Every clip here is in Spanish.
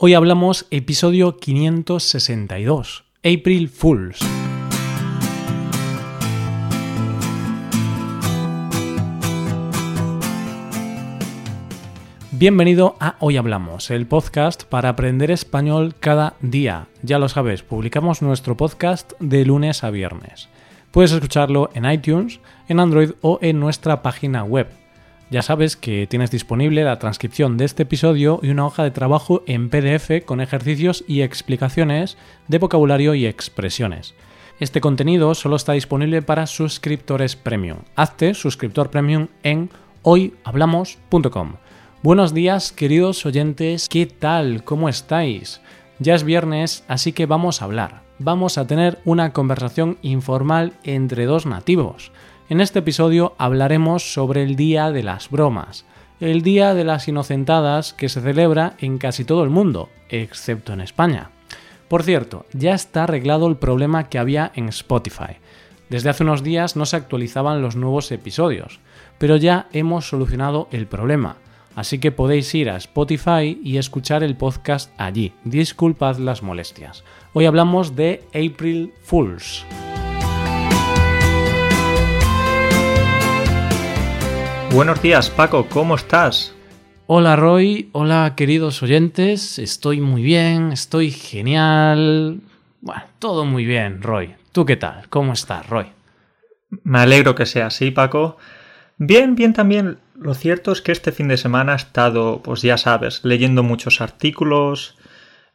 Hoy hablamos episodio 562, April Fools. Bienvenido a Hoy Hablamos, el podcast para aprender español cada día. Ya lo sabes, publicamos nuestro podcast de lunes a viernes. Puedes escucharlo en iTunes, en Android o en nuestra página web. Ya sabes que tienes disponible la transcripción de este episodio y una hoja de trabajo en PDF con ejercicios y explicaciones de vocabulario y expresiones. Este contenido solo está disponible para suscriptores premium. Hazte suscriptor premium en hoyhablamos.com. Buenos días, queridos oyentes, ¿qué tal? ¿Cómo estáis? Ya es viernes, así que vamos a hablar. Vamos a tener una conversación informal entre dos nativos. En este episodio hablaremos sobre el Día de las Bromas, el Día de las Inocentadas que se celebra en casi todo el mundo, excepto en España. Por cierto, ya está arreglado el problema que había en Spotify. Desde hace unos días no se actualizaban los nuevos episodios, pero ya hemos solucionado el problema así que podéis ir a Spotify y escuchar el podcast allí. Disculpad las molestias. Hoy hablamos de April Fools. Buenos días Paco, ¿cómo estás? Hola Roy, hola queridos oyentes, estoy muy bien, estoy genial. Bueno, todo muy bien, Roy. ¿Tú qué tal? ¿Cómo estás, Roy? Me alegro que sea así, Paco. Bien, bien también. Lo cierto es que este fin de semana he estado, pues ya sabes, leyendo muchos artículos,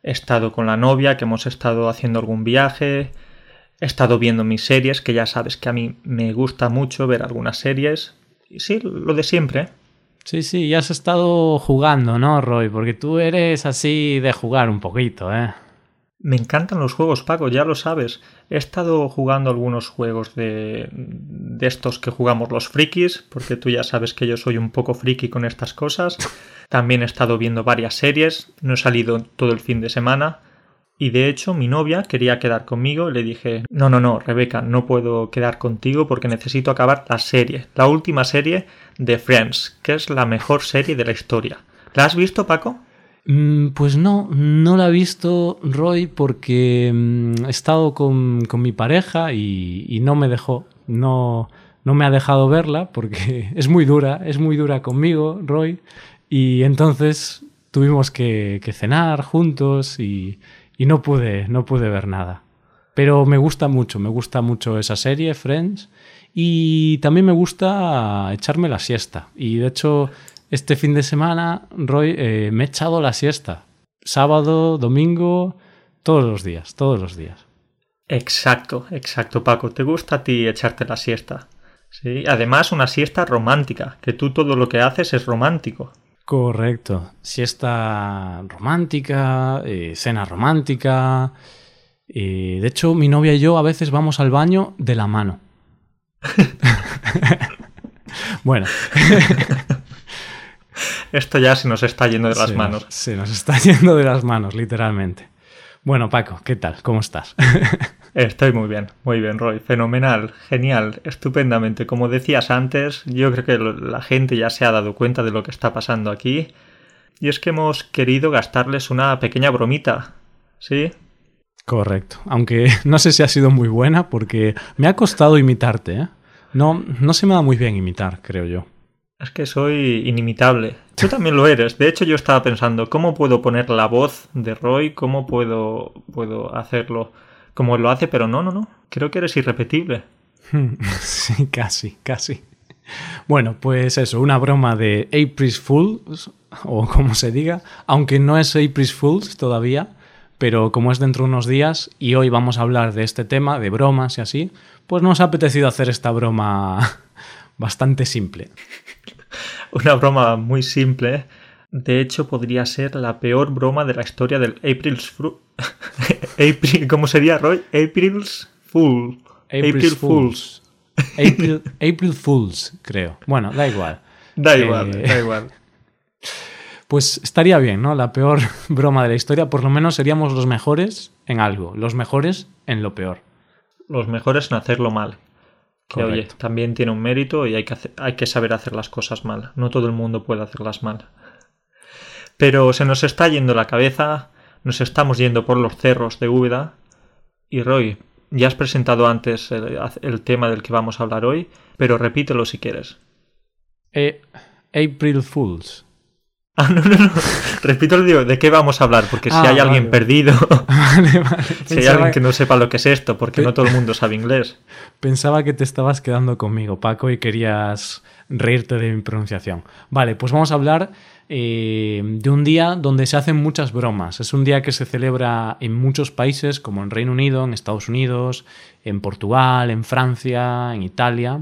he estado con la novia, que hemos estado haciendo algún viaje, he estado viendo mis series, que ya sabes que a mí me gusta mucho ver algunas series. Sí, lo de siempre. Sí, sí, ya has estado jugando, ¿no, Roy? Porque tú eres así de jugar un poquito, ¿eh? Me encantan los juegos, Paco, ya lo sabes. He estado jugando algunos juegos de, de estos que jugamos los frikis, porque tú ya sabes que yo soy un poco friki con estas cosas. También he estado viendo varias series, no he salido todo el fin de semana. Y de hecho, mi novia quería quedar conmigo y le dije, no, no, no, Rebeca, no puedo quedar contigo porque necesito acabar la serie, la última serie de Friends, que es la mejor serie de la historia. ¿La has visto, Paco? Mm, pues no, no la he visto Roy porque mm, he estado con, mi pareja y, no me dejó, no, no me ha dejado verla porque es muy dura, es muy dura conmigo, Roy, y entonces tuvimos que, cenar juntos y, y, no, pude, no pude ver nada. Pero me gusta mucho, me gusta mucho esa serie, Friends, y también me gusta echarme la siesta. Y de hecho este fin de semana, Roy, eh, me he echado la siesta. Sábado, domingo, todos los días, todos los días. Exacto, exacto, Paco. ¿Te gusta a ti echarte la siesta? Sí, además una siesta romántica, que tú todo lo que haces es romántico. Correcto. Siesta romántica, eh, cena romántica. Eh, de hecho, mi novia y yo a veces vamos al baño de la mano. bueno. Esto ya se nos está yendo de las manos. se nos está yendo de las manos, literalmente. Bueno, Paco, ¿qué tal? ¿Cómo estás? Estoy muy bien, muy bien, Roy. Fenomenal, genial, estupendamente. Como decías antes, yo creo que la gente ya se ha dado cuenta de lo que está pasando aquí. Y es que hemos querido gastarles una pequeña bromita. ¿Sí? Correcto. Aunque no sé si ha sido muy buena porque me ha costado imitarte, ¿eh? No, no se me da muy bien imitar, creo yo. Es que soy inimitable. Tú también lo eres. De hecho, yo estaba pensando, ¿cómo puedo poner la voz de Roy? ¿Cómo puedo, puedo hacerlo como lo hace? Pero no, no, no. Creo que eres irrepetible. Sí, casi, casi. Bueno, pues eso, una broma de April Fools, o como se diga, aunque no es April Fools todavía, pero como es dentro de unos días y hoy vamos a hablar de este tema, de bromas y así, pues nos ha apetecido hacer esta broma bastante simple. Una broma muy simple. De hecho, podría ser la peor broma de la historia del April's Fool. April, ¿Cómo sería, Roy? April's Fool. April Fools. April, April, Fools, creo. Bueno, da igual. Da igual, eh, da igual. Pues estaría bien, ¿no? La peor broma de la historia. Por lo menos seríamos los mejores en algo. Los mejores en lo peor. Los mejores en hacerlo mal. Que oye, también tiene un mérito y hay que, hay que saber hacer las cosas mal. No todo el mundo puede hacerlas mal. Pero se nos está yendo la cabeza nos estamos yendo por los cerros de Úbeda. Y Roy, ya has presentado antes el, tema del que vamos a hablar hoy, pero repítelo si quieres. Eh, April Fools. Ah, no, no, no. Repito, digo, ¿de qué vamos a hablar? Porque si ah, hay alguien perdido, si hay alguien que no sepa lo que es esto, porque no todo el mundo sabe inglés. Pensaba que te estabas quedando conmigo, Paco, y querías reírte de mi pronunciación. Vale, pues vamos a hablar eh, de un día donde se hacen muchas bromas. Es un día que se celebra en muchos países, como en Reino Unido, en Estados Unidos, en Portugal, en Francia, en Italia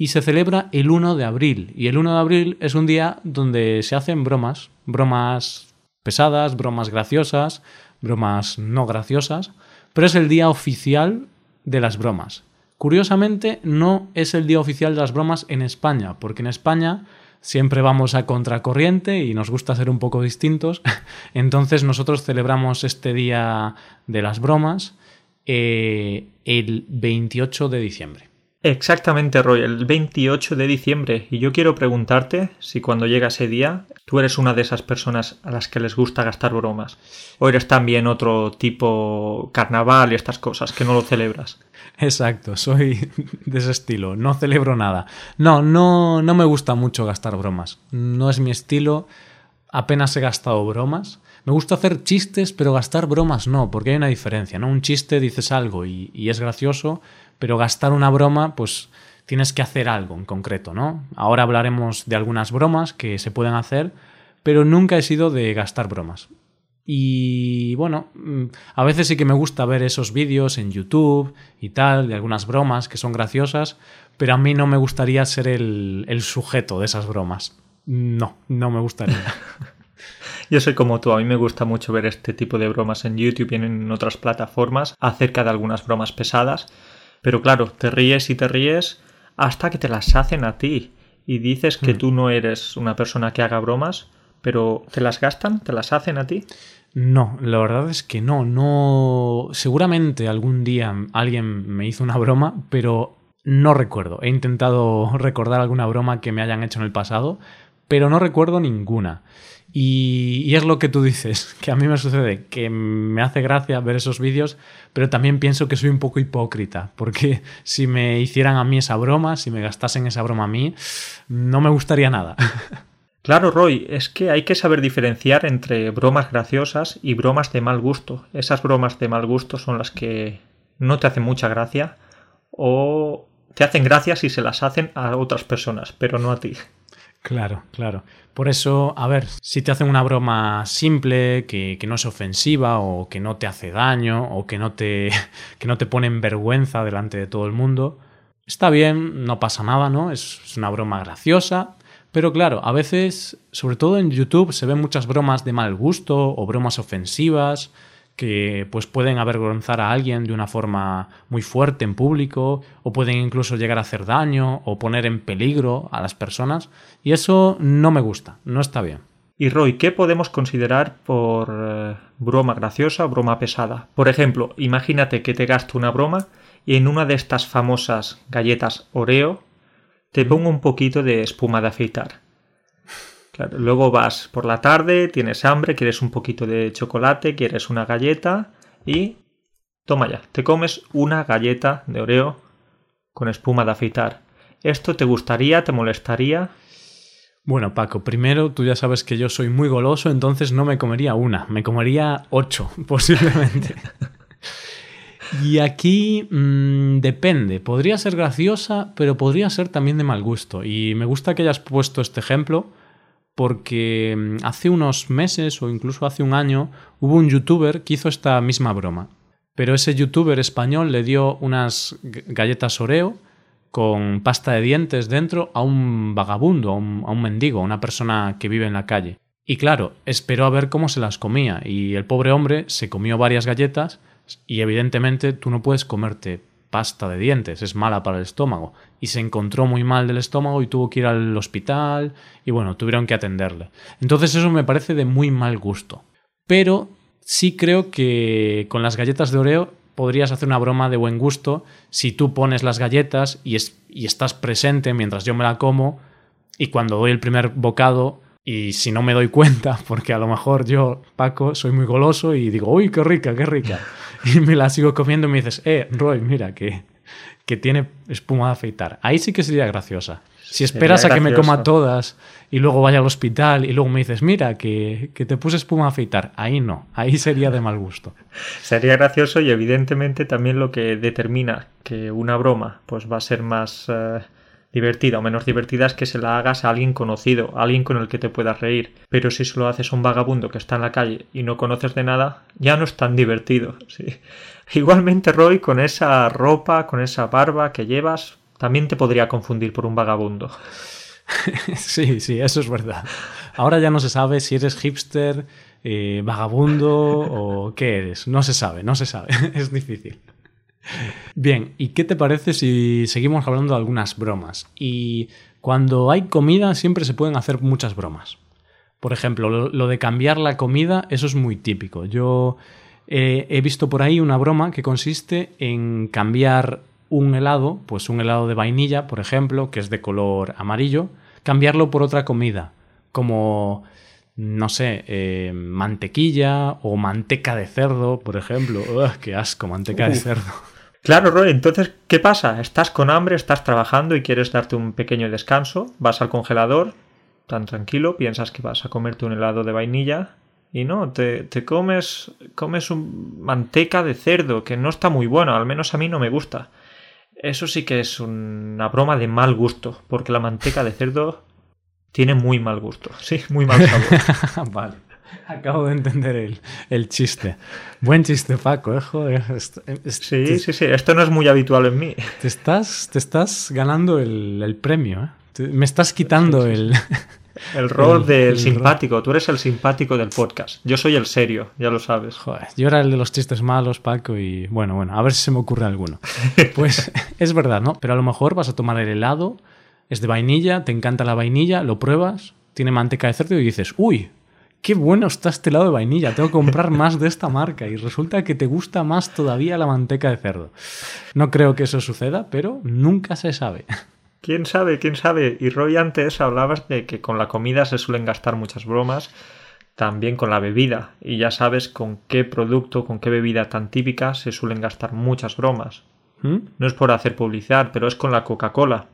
y se celebra el 1 de abril. Y el 1 de abril es un día donde se hacen bromas, bromas pesadas, bromas graciosas, bromas no graciosas, pero es el día oficial de las bromas. Curiosamente, no es el día oficial de las bromas en España, porque en España siempre vamos a contracorriente y nos gusta ser un poco distintos. Entonces nosotros celebramos este día de las bromas eh, el 28 de diciembre. Exactamente, Roy, el 28 de diciembre. Y yo quiero preguntarte si cuando llega ese día tú eres una de esas personas a las que les gusta gastar bromas. O eres también otro tipo carnaval y estas cosas que no lo celebras. Exacto, soy de ese estilo. No celebro nada. No, no, no me gusta mucho gastar bromas. No es mi estilo. Apenas he gastado bromas. Me gusta hacer chistes, pero gastar bromas no, porque hay una diferencia, ¿no? Un chiste dices algo y, y es gracioso, pero gastar una broma, pues tienes que hacer algo en concreto, ¿no? Ahora hablaremos de algunas bromas que se pueden hacer, pero nunca he sido de gastar bromas. Y bueno, mm, a veces sí que me gusta ver esos vídeos en YouTube y tal, de algunas bromas que son graciosas, pero a mí no me gustaría ser el, el sujeto de esas bromas. No, no me gustaría. Yo soy como tú, a mí me gusta mucho ver este tipo de bromas en YouTube y en otras plataformas acerca de algunas bromas pesadas pero claro, te ríes y te ríes hasta que te las hacen a ti. Y dices que hmm. tú no eres una persona que haga bromas, pero ¿te las gastan? ¿Te las hacen a ti? No, la verdad es que no, no. Seguramente algún día alguien me hizo una broma, pero no recuerdo. He intentado recordar alguna broma que me hayan hecho en el pasado, pero no recuerdo ninguna. Y, es lo que tú dices, que a mí me sucede, que me hace gracia ver esos vídeos, pero también pienso que soy un poco hipócrita, porque si me hicieran a mí esa broma, si me gastasen esa broma a mí, no me gustaría nada. Claro, Roy, es que hay que saber diferenciar entre bromas graciosas y bromas de mal gusto. Esas bromas de mal gusto son las que no te hacen mucha gracia o te hacen gracia si se las hacen a otras personas, pero no a ti. Claro, claro. Por eso, a ver, si te hacen una broma simple, que, no es ofensiva, o que no te hace daño, o que no te, que no te pone en vergüenza delante de todo el mundo, está bien, no pasa nada, ¿no? Es, es una broma graciosa. Pero claro, a veces, sobre todo en YouTube, se ven muchas bromas de mal gusto o bromas ofensivas que pues pueden avergonzar a alguien de una forma muy fuerte en público o pueden incluso llegar a hacer daño o poner en peligro a las personas y eso no me gusta, no está bien. Y Roy, ¿qué podemos considerar por eh, broma graciosa o broma pesada? Por ejemplo, imagínate que te gasto una broma y en una de estas famosas galletas Oreo te pongo un poquito de espuma de afeitar luego vas por la tarde, tienes hambre, quieres un poquito de chocolate, quieres una galleta y toma ya, te comes una galleta de Oreo con espuma de afeitar. ¿Esto te gustaría, te molestaría? Bueno, Paco, primero tú ya sabes que yo soy muy goloso, entonces no me comería una, me comería ocho, posiblemente. y aquí mm, depende, podría ser graciosa, pero podría ser también de mal gusto. Y me gusta que hayas puesto este ejemplo, porque mm, hace unos meses o incluso hace un año hubo un youtuber que hizo esta misma broma. Pero ese youtuber español le dio unas galletas Oreo con pasta de dientes dentro a un vagabundo, a un, a un mendigo, a una persona que vive en la calle. Y claro, esperó a ver cómo se las comía y el pobre hombre se comió varias galletas y evidentemente tú no puedes comerte pasta de dientes, es mala para el estómago. Y se encontró muy mal del estómago y tuvo que ir al hospital y bueno, tuvieron que atenderle. Entonces eso me parece de muy mal gusto. Pero sí creo que con las galletas de Oreo podrías hacer una broma de buen gusto si tú pones las galletas y, y estás presente mientras yo me la como y cuando doy el primer bocado Y si no me doy cuenta, porque a lo mejor yo, Paco, soy muy goloso y digo, uy, qué rica, qué rica. Y me la sigo comiendo y me dices, eh, Roy, mira, que, que tiene espuma de afeitar. Ahí sí que sería graciosa. Si esperas a que me coma todas y luego vaya al hospital y luego me dices, mira, que, que, te puse espuma a afeitar, ahí no, ahí sería de mal gusto. Sería gracioso y evidentemente también lo que determina que una broma pues va a ser más eh, divertida o menos divertida es que se la hagas a alguien conocido, a alguien con el que te puedas reír. Pero si se lo haces a un vagabundo que está en la calle y no conoces de nada, ya no es tan divertido. ¿sí? Igualmente, Roy, con esa ropa, con esa barba que llevas, también te podría confundir por un vagabundo. sí, sí, eso es verdad. Ahora ya no se sabe si eres hipster, eh, vagabundo o qué eres. No se sabe, no se sabe. es difícil. Bien, ¿y qué te parece si seguimos hablando de algunas bromas? Y cuando hay comida siempre se pueden hacer muchas bromas. Por ejemplo, lo, de cambiar la comida, eso es muy típico. Yo eh, he visto por ahí una broma que consiste en cambiar un helado, pues un helado de vainilla, por ejemplo, que es de color amarillo, cambiarlo por otra comida, como, no sé, eh, mantequilla o manteca de cerdo, por ejemplo. ¡Qué asco, manteca de cerdo! Claro, Roy, entonces, ¿qué pasa? Estás con hambre, estás trabajando y quieres darte un pequeño descanso, vas al congelador, tan tranquilo, piensas que vas a comerte un helado de vainilla y no, te, te comes, comes un manteca de cerdo, que no está muy bueno, al menos a mí no me gusta. Eso sí que es una broma de mal gusto, porque la manteca de cerdo tiene muy mal gusto. Sí, muy mal sabor. vale. Acabo de entender el, chiste. Buen chiste, Paco, ¿eh? Joder, sí, sí, sí. Esto no es muy habitual en mí. Te estás, te estás ganando el, premio, ¿eh? me estás quitando el... El rol del simpático. Tú eres el simpático del podcast. Yo soy el serio, ya lo sabes. Joder, yo era el de los chistes malos, Paco, y bueno, bueno, a ver si se me ocurre alguno. Pues es verdad, ¿no? Pero a lo mejor vas a tomar el helado, es de vainilla, te encanta la vainilla, lo pruebas, tiene manteca de cerdo y dices, uy, qué bueno está este helado de vainilla, tengo que comprar más de esta marca y resulta que te gusta más todavía la manteca de cerdo. No creo que eso suceda, pero nunca se sabe. ¿Quién sabe? ¿Quién sabe? Y Roy antes hablabas de que con la comida se suelen gastar muchas bromas, también con la bebida. Y ya sabes con qué producto, con qué bebida tan típica se suelen gastar muchas bromas. ¿Mm? No es por hacer publicidad, pero es con la Coca-Cola.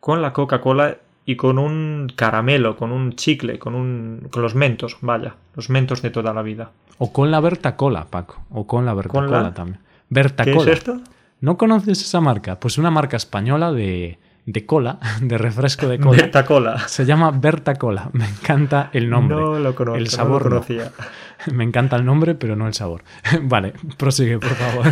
Con la Coca-Cola y con un caramelo, con un chicle, con un con los mentos, vaya, los mentos de toda la vida. O con la Berta Cola, Paco, o con la Berta Cola también. Berta ¿Qué es esto? ¿No conoces esa marca? Pues una marca española de de cola, de refresco de cola. Berta Cola. Se llama Berta Cola. Me encanta el nombre. No lo conozco. El sabor no conocía. Me encanta el nombre, pero no el sabor. Vale, prosigue, por favor.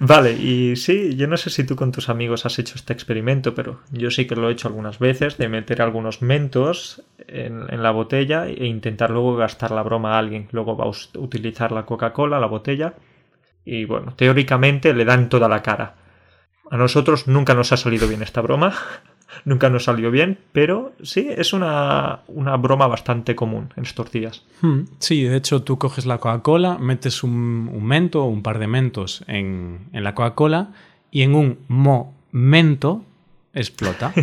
Vale, y sí, yo no sé si tú con tus amigos has hecho este experimento, pero yo sí que lo he hecho algunas veces, de meter algunos mentos en, en la botella e intentar luego gastar la broma a alguien. Luego va a utilizar la Coca-Cola, la botella, y bueno, teóricamente le dan toda la cara a nosotros nunca nos ha salido bien esta broma, nunca nos salió bien, pero sí, es una, broma bastante común en estos días. Hmm, sí, de hecho tú coges la Coca-Cola, metes un, mento o un par de mentos en, la Coca-Cola y en un momento explota.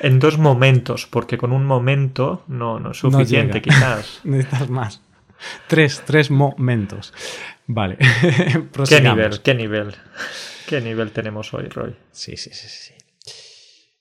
en dos momentos, porque con un momento no, no es suficiente, quizás. Necesitas más. Tres, tres momentos. Vale. ¿Qué nivel? ¿Qué nivel? ¿Qué nivel tenemos hoy, Roy? Sí, sí, sí, sí.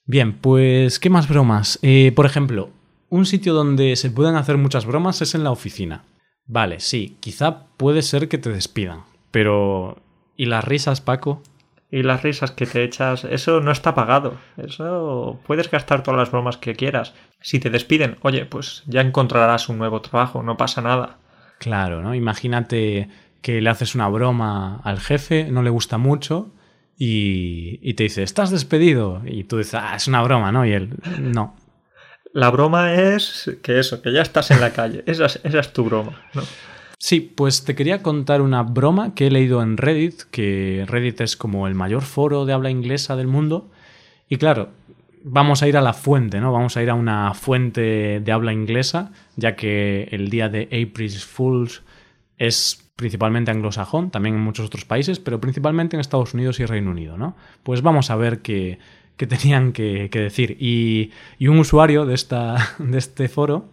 Bien, pues, ¿qué más bromas? Eh, por ejemplo, un sitio donde se pueden hacer muchas bromas es en la oficina. Vale, sí, quizá puede ser que te despidan, pero ¿y las risas, Paco? Y las risas que te echas, eso no está pagado. Eso puedes gastar todas las bromas que quieras. Si te despiden, oye, pues ya encontrarás un nuevo trabajo, no pasa nada. Claro, ¿no? Imagínate que le haces una broma al jefe, no le gusta mucho y, te dice, estás despedido. Y tú dices, ah, es una broma, ¿no? Y él, no. La broma es que eso, que ya estás en la calle. Esa es, tu broma, ¿no? Sí, pues te quería contar una broma que he leído en Reddit, que Reddit es como el mayor foro de habla inglesa del mundo. Y claro, vamos a ir a la fuente, ¿no? Vamos a ir a una fuente de habla inglesa, ya que el día de April Fools es principalmente anglosajón, también en muchos otros países, pero principalmente en Estados Unidos y Reino Unido, ¿no? Pues vamos a ver qué, que tenían que, que decir. Y, y, un usuario de, esta, de este foro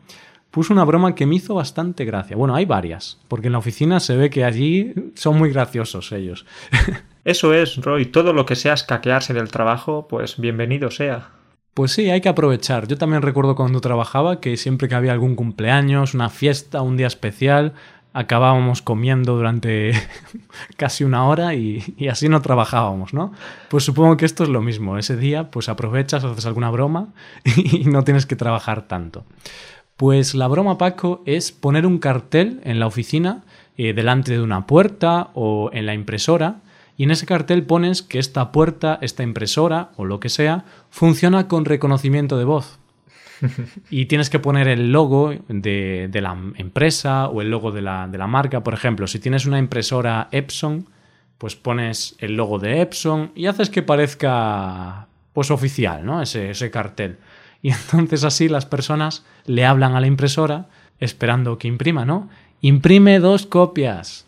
puso una broma que me hizo bastante gracia. Bueno, hay varias, porque en la oficina se ve que allí son muy graciosos ellos. Eso es, Roy. Todo lo que sea escaquearse del trabajo, pues bienvenido sea. Pues sí, hay que aprovechar. Yo también recuerdo cuando trabajaba que siempre que había algún cumpleaños, una fiesta, un día especial, acabábamos comiendo durante casi una hora y, así no trabajábamos, ¿no? Pues supongo que esto es lo mismo. Ese día, pues aprovechas, haces alguna broma y no tienes que trabajar tanto. Pues la broma, Paco, es poner un cartel en la oficina eh, delante de una puerta o en la impresora y en ese cartel pones que esta puerta, esta impresora o lo que sea funciona con reconocimiento de voz. y tienes que poner el logo de, de la empresa o el logo de la, de la, marca. Por ejemplo, si tienes una impresora Epson, pues pones el logo de Epson y haces que parezca pues oficial, ¿no? Ese, ese cartel. Y entonces así las personas le hablan a la impresora esperando que imprima, ¿no? Imprime dos copias.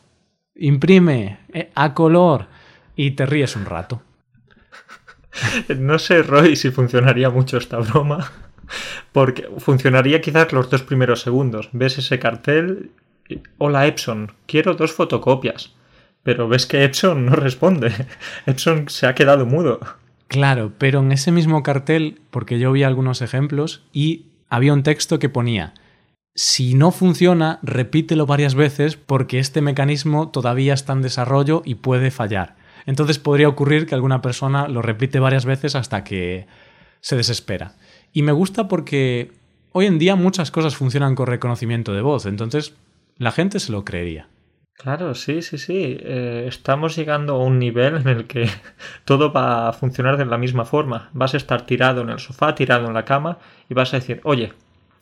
Imprime eh, a color. Y te ríes un rato. No sé, Roy, si funcionaría mucho esta broma. Porque funcionaría quizás los dos primeros segundos. Ves ese cartel. Hola Epson, quiero dos fotocopias. Pero ves que Epson no responde. Epson se ha quedado mudo. Claro, pero en ese mismo cartel, porque yo vi algunos ejemplos y había un texto que ponía, si no funciona, repítelo varias veces porque este mecanismo todavía está en desarrollo y puede fallar. Entonces podría ocurrir que alguna persona lo repite varias veces hasta que se desespera. Y me gusta porque hoy en día muchas cosas funcionan con reconocimiento de voz, entonces la gente se lo creería. Claro, sí, sí, sí. Eh, estamos llegando a un nivel en el que todo va a funcionar de la misma forma. Vas a estar tirado en el sofá, tirado en la cama y vas a decir, oye,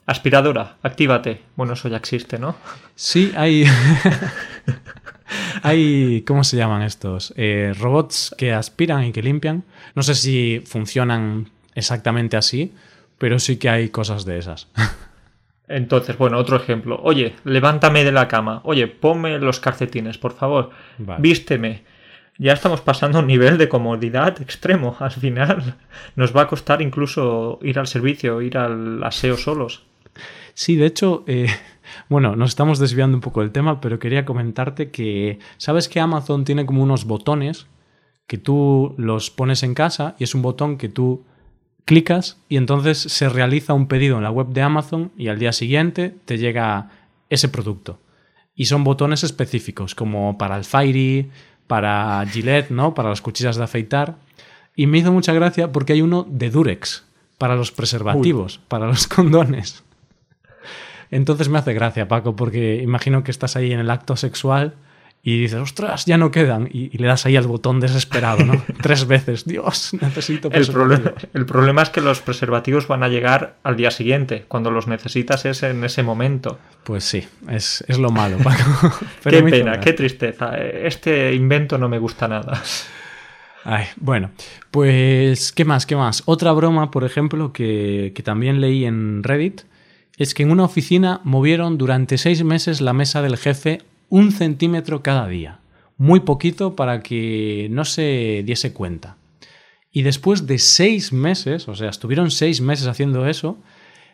aspiradora, actívate. Bueno, eso ya existe, ¿no? Sí, hay... hay, ¿cómo se llaman estos? Eh, robots que aspiran y que limpian. No sé si funcionan exactamente así, pero sí que hay cosas de esas. Entonces, bueno, otro ejemplo. Oye, levántame de la cama. Oye, ponme los calcetines, por favor. Vale. Vísteme. Ya estamos pasando a un nivel de comodidad extremo. Al final nos va a costar incluso ir al servicio, ir al aseo solos. Sí, de hecho, eh, bueno, nos estamos desviando un poco del tema, pero quería comentarte que, ¿sabes que Amazon tiene como unos botones que tú los pones en casa y es un botón que tú clicas y entonces se realiza un pedido en la web de Amazon y al día siguiente te llega ese producto. Y son botones específicos, como para el Fairy, para Gillette, ¿no? Para las cuchillas de afeitar. Y me hizo mucha gracia porque hay uno de Durex, para los preservativos, Uy. para los condones. Entonces me hace gracia, Paco, porque imagino que estás ahí en el acto sexual y dices, ostras, ya no quedan. Y, y, le das ahí al botón desesperado, ¿no? Tres veces. Dios, necesito el problema, el problema es que los preservativos van a llegar al día siguiente. Cuando los necesitas es en ese momento. Pues sí, es, es lo malo, Paco. qué pena, qué tristeza. Este invento no me gusta nada. Ay, bueno, pues, ¿qué más? ¿Qué más? Otra broma, por ejemplo, que, que también leí en Reddit, es que en una oficina movieron durante seis meses la mesa del jefe un centímetro cada día. Muy poquito para que no se diese cuenta. Y después de seis meses, o sea, estuvieron seis meses haciendo eso,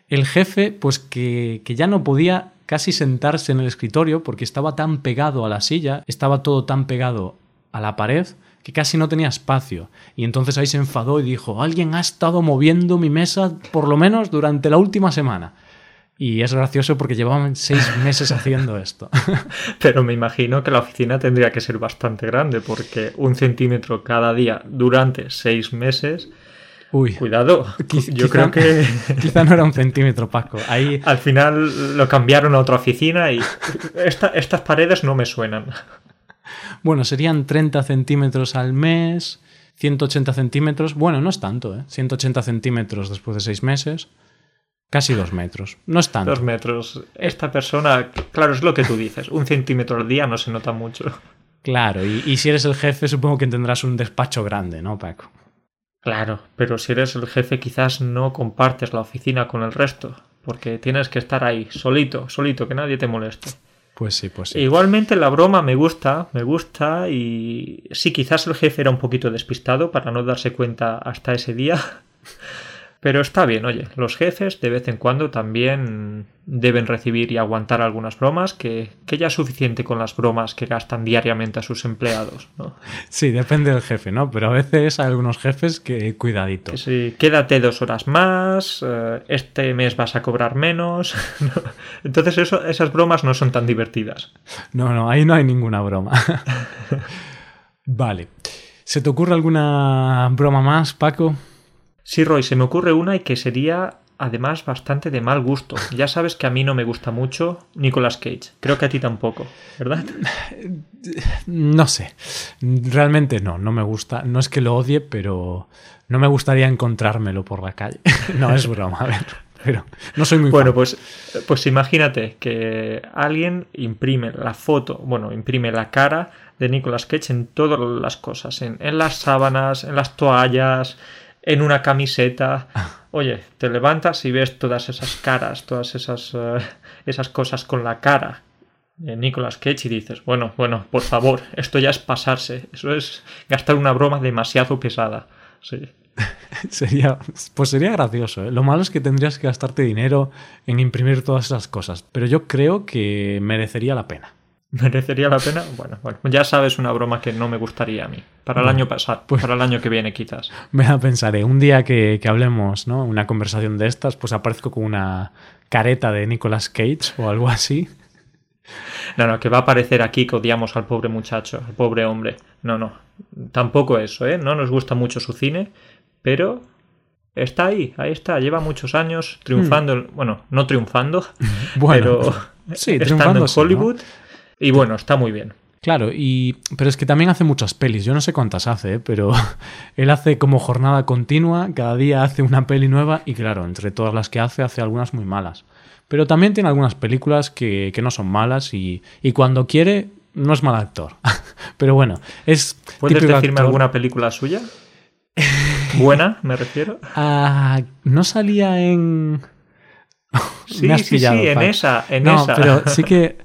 el jefe, pues que, que, ya no podía casi sentarse en el escritorio porque estaba tan pegado a la silla, estaba todo tan pegado a la pared, que casi no tenía espacio. Y entonces ahí se enfadó y dijo, alguien ha estado moviendo mi mesa por lo menos durante la última semana. Y es gracioso porque llevaban seis meses haciendo esto. Pero me imagino que la oficina tendría que ser bastante grande porque un centímetro cada día durante seis meses... Uy, cuidado. Quiz Yo quizá, creo que quizá no era un centímetro, Paco. Ahí al final lo cambiaron a otra oficina y esta, estas paredes no me suenan. Bueno, serían 30 centímetros al mes, 180 centímetros. Bueno, no es tanto, ¿eh? 180 centímetros después de seis meses. Casi dos metros. No es tanto. Dos metros. Esta persona, claro, es lo que tú dices. Un centímetro al día no se nota mucho. Claro, y, y, si eres el jefe, supongo que tendrás un despacho grande, ¿no, Paco? Claro, pero si eres el jefe, quizás no compartes la oficina con el resto, porque tienes que estar ahí, solito, solito, que nadie te moleste. Pues sí, pues sí. Igualmente la broma me gusta, me gusta y sí, quizás el jefe era un poquito despistado para no darse cuenta hasta ese día. Pero está bien, oye, los jefes de vez en cuando también deben recibir y aguantar algunas bromas, que, que ya es suficiente con las bromas que gastan diariamente a sus empleados, ¿no? Sí, depende del jefe, ¿no? Pero a veces hay algunos jefes que cuidadito. Que sí, quédate dos horas más, eh, este mes vas a cobrar menos. Entonces eso, esas bromas no son tan divertidas. No, no, ahí no hay ninguna broma. vale. ¿Se te ocurre alguna broma más, Paco? Sí, Roy, se me ocurre una y que sería además bastante de mal gusto. Ya sabes que a mí no me gusta mucho Nicolas Cage. Creo que a ti tampoco, ¿verdad? No sé. Realmente no, no me gusta. No es que lo odie, pero no me gustaría encontrármelo por la calle. No es broma, a ver. Pero no soy muy Bueno, fan. pues, pues imagínate que alguien imprime la foto, bueno, imprime la cara de Nicolas Cage en todas las cosas, en, en las sábanas, en las toallas, en una camiseta. Oye, te levantas y ves todas esas caras, todas esas, eh, esas cosas con la cara de Nicolas Cage y dices, bueno, bueno, por favor, esto ya es pasarse, eso es gastar una broma demasiado pesada. Sí. Sería, pues sería gracioso. ¿eh? Lo malo es que tendrías que gastarte dinero en imprimir todas esas cosas. Pero yo creo que merecería la pena. ¿Merecería la pena? Bueno, bueno, ya sabes una broma que no me gustaría a mí. Para el año pasado, pues- para el año que viene quizás. Me la pensaré. Un día que, que hablemos, ¿no? Una conversación de estas, pues aparezco con una careta de Nicolas Cage o algo así. No, no, que va a aparecer aquí que odiamos al pobre muchacho, al pobre hombre. No, no, tampoco eso, ¿eh? No nos gusta mucho su cine, pero está ahí, ahí está, lleva muchos años triunfando, bueno, no triunfando, Bueno, pero sí, estando en ¿no? Y bueno, está muy bien. Claro, y pero es que también hace muchas pelis. Yo no sé cuántas hace, ¿eh? pero él hace como jornada continua, cada día hace una peli nueva y claro, entre todas las que hace, hace algunas muy malas. Pero también tiene algunas películas que, que no son malas y, y cuando quiere no es mal actor. pero bueno, es ¿Puedes decirme actor- alguna película suya? Buena, me refiero. Ah, no salía en. Sí, Me has sí, pillado, sí, en esa, en no, esa. pero sí que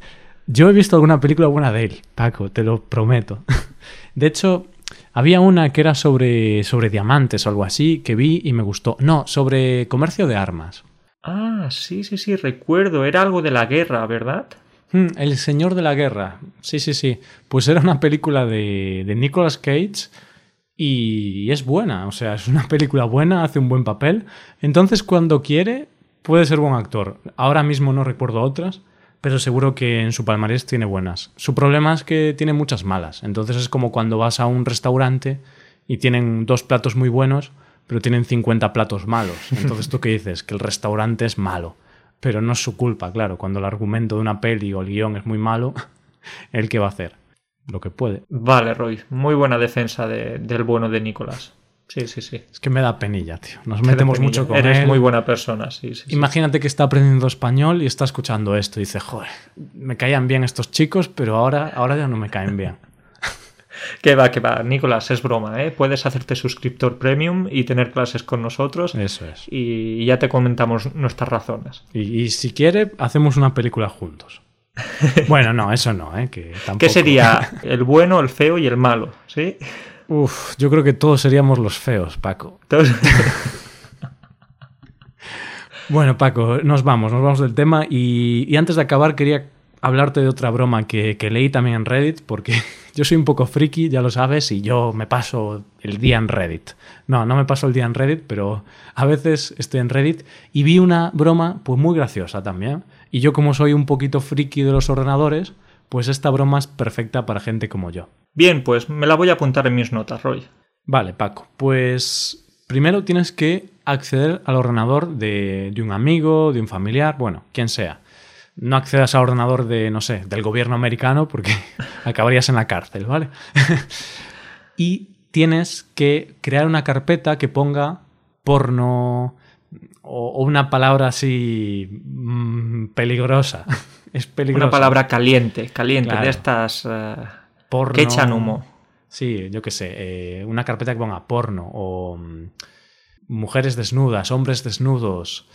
yo he visto alguna película buena de él, Paco, te lo prometo. De hecho, había una que era sobre, sobre diamantes o algo así que vi y me gustó. No, sobre comercio de armas. Ah, sí, sí, sí, recuerdo. Era algo de la guerra, ¿verdad? Hmm, El Señor de la Guerra. Sí, sí, sí. Pues era una película de, de Nicolas Cage y es buena. O sea, es una película buena, hace un buen papel. Entonces, cuando quiere, puede ser buen actor. Ahora mismo no recuerdo otras, pero seguro que en su palmarés tiene buenas. Su problema es que tiene muchas malas. Entonces es como cuando vas a un restaurante y tienen dos platos muy buenos, pero tienen 50 platos malos. Entonces, ¿tú qué dices? Que el restaurante es malo. Pero no es su culpa, claro. Cuando el argumento de una peli o el guion es muy malo, ¿el qué va a hacer? Lo que puede. Vale, Roy. Muy buena defensa de- del bueno de Nicolás. Sí, sí, sí. Es que me da penilla, tío. Nos metemos mucho con Eres él. muy buena persona, sí, sí. sí. Imagínate que está aprendiendo español y está escuchando esto y dice, joder, me caían bien estos chicos, pero ahora, ahora ya no me caen bien. Que va, que va. Nicolás, es broma, ¿eh? Puedes hacerte suscriptor premium y tener clases con nosotros Eso es. y ya te comentamos nuestras razones. Y, y si quiere, hacemos una película juntos. Bueno, no, eso no, ¿eh? Que tampoco... ¿Qué sería el bueno, el feo y el malo? ¿Sí? Uf, yo creo que todos seríamos los feos, Paco. Entonces, Bueno, Paco, nos vamos, nos vamos del tema y, y antes de acabar quería hablarte de otra broma que, que leí también en Reddit, porque yo soy un poco friki, ya lo sabes, y yo me paso el día en Reddit. No, no me paso el día en Reddit, pero a veces estoy en Reddit y vi una broma pues muy graciosa también. Y yo como soy un poquito friki de los ordenadores, pues esta broma es perfecta para gente como yo. bien, pues me la voy a apuntar en mis notas, Roy. Vale, Paco. Pues primero tienes que acceder al ordenador de, de un amigo, de un familiar, bueno, quien sea. No accedas al ordenador de, no sé, del gobierno americano porque acabarías en la cárcel, ¿vale? y tienes que crear una carpeta que ponga porno o, o una palabra así mm, peligrosa. es peligrosa. Una palabra caliente, caliente, Claro. de estas eh, porno. que echan humo. Sí, yo qué sé, eh, una carpeta que ponga porno o mm, mujeres desnudas, hombres desnudos,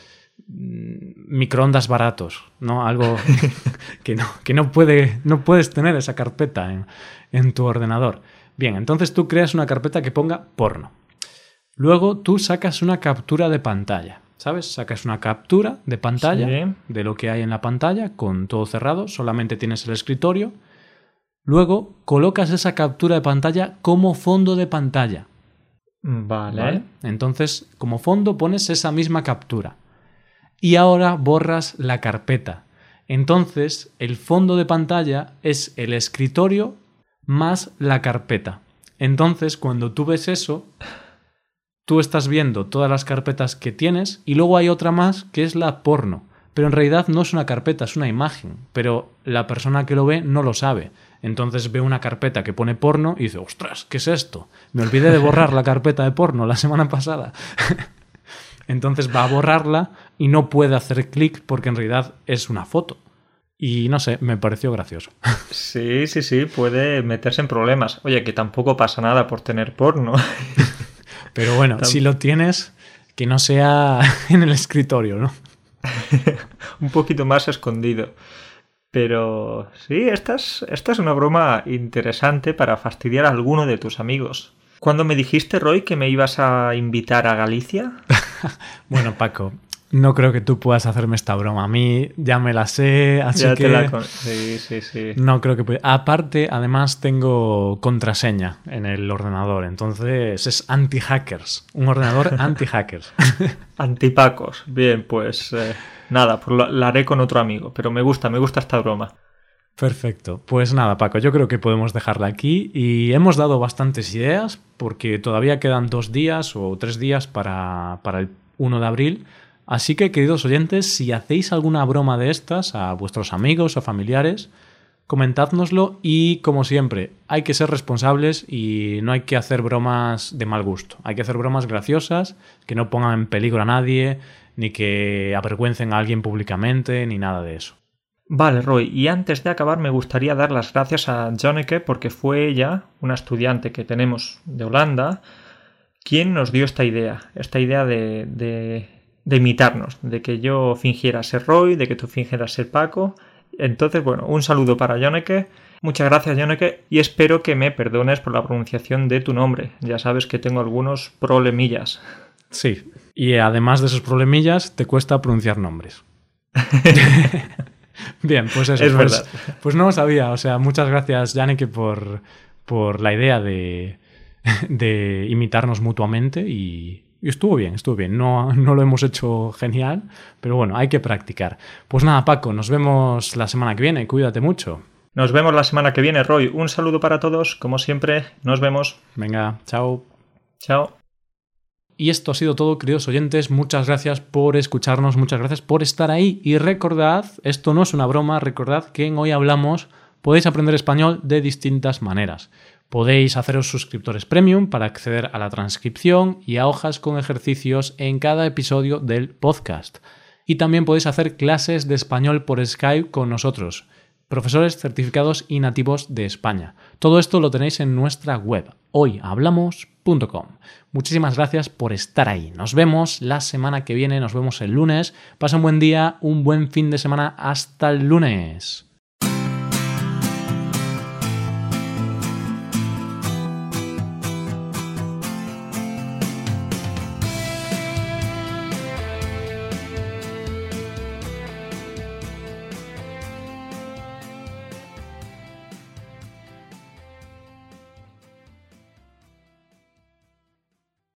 mm, microondas baratos, ¿no? Algo que, no, que no, puede, no puedes tener esa carpeta en, en tu ordenador. Bien, entonces tú creas una carpeta que ponga porno. Luego tú sacas una captura de pantalla. ¿Sabes? Sacas una captura de pantalla de lo que hay en la pantalla con todo cerrado, solamente tienes el escritorio. Luego colocas esa captura de pantalla como fondo de pantalla. Vale. Entonces, como fondo pones esa misma captura. Y ahora borras la carpeta. Entonces, el fondo de pantalla es el escritorio más la carpeta. Entonces, cuando tú ves eso, tú estás viendo todas las carpetas que tienes y luego hay otra más que es la porno. Pero en realidad no es una carpeta, es una imagen. Pero la persona que lo ve no lo sabe. Entonces ve una carpeta que pone porno y dice, ostras, ¿qué es esto? Me olvidé de borrar la carpeta de porno la semana pasada. Entonces va a borrarla y no puede hacer clic porque en realidad es una foto. Y no sé, me pareció gracioso. Sí, sí, sí, puede meterse en problemas. Oye, que tampoco pasa nada por tener porno. Pero bueno, si lo tienes, que no sea en el escritorio, ¿no? Un poquito más escondido. Pero sí, esta es, esta es una broma interesante para fastidiar a alguno de tus amigos. ¿Cuándo me dijiste, Roy, que me ibas a invitar a Galicia? bueno, Paco, no creo que tú puedas hacerme esta broma. A mí ya me la sé, así que. Sí, sí, sí. No creo que pueda. Aparte, además tengo contraseña en el ordenador. Entonces es anti-hackers. Un ordenador anti-hackers. Antipacos. Bien, pues eh, nada, pues la haré con otro amigo. Pero me gusta, me gusta esta broma. Perfecto. Pues nada, Paco, yo creo que podemos dejarla aquí y hemos dado bastantes ideas porque todavía quedan dos días o tres días para, para el 1 de abril. Así que, queridos oyentes, si hacéis alguna broma de estas a vuestros amigos o familiares, comentádnoslo y, como siempre, hay que ser responsables y no hay que hacer bromas de mal gusto. Hay que hacer bromas graciosas, que no pongan en peligro a nadie, ni que avergüencen a alguien públicamente, ni nada de eso. Vale, Roy, y antes de acabar me gustaría dar las gracias a Jonneke porque fue ella, una estudiante que tenemos de Holanda, quien nos dio esta idea, esta idea de, de de imitarnos, de que yo fingiera ser Roy, de que tú fingieras ser Paco. Entonces, bueno, un saludo para Joneke. Muchas gracias, Joneke, y espero que me perdones por la pronunciación de tu nombre. Ya sabes que tengo algunos problemillas. Sí, y además de esos problemillas, te cuesta pronunciar nombres. Bien, pues eso. Es pues, verdad. Pues no lo sabía. O sea, muchas gracias, Janneke, por, por la idea de, de imitarnos mutuamente y, y estuvo bien, estuvo bien. No, no lo hemos hecho genial, pero bueno, hay que practicar. Pues nada, Paco, nos vemos la semana que viene. Cuídate mucho. Nos vemos la semana que viene, Roy. Un saludo para todos, como siempre. Nos vemos. Venga, chao. Chao. Y esto ha sido todo, queridos oyentes. Muchas gracias por escucharnos, muchas gracias por estar ahí. Y recordad, esto no es una broma, recordad que en Hoy Hablamos podéis aprender español de distintas maneras. Podéis haceros suscriptores premium para acceder a la transcripción y a hojas con ejercicios en cada episodio del podcast. Y también podéis hacer clases de español por Skype con nosotros, profesores certificados y nativos de España. Todo esto lo tenéis en nuestra web, hoyhablamos.com. Muchísimas gracias por estar ahí. Nos vemos la semana que viene, nos vemos el lunes. Pasa un buen día, un buen fin de semana. Hasta el lunes.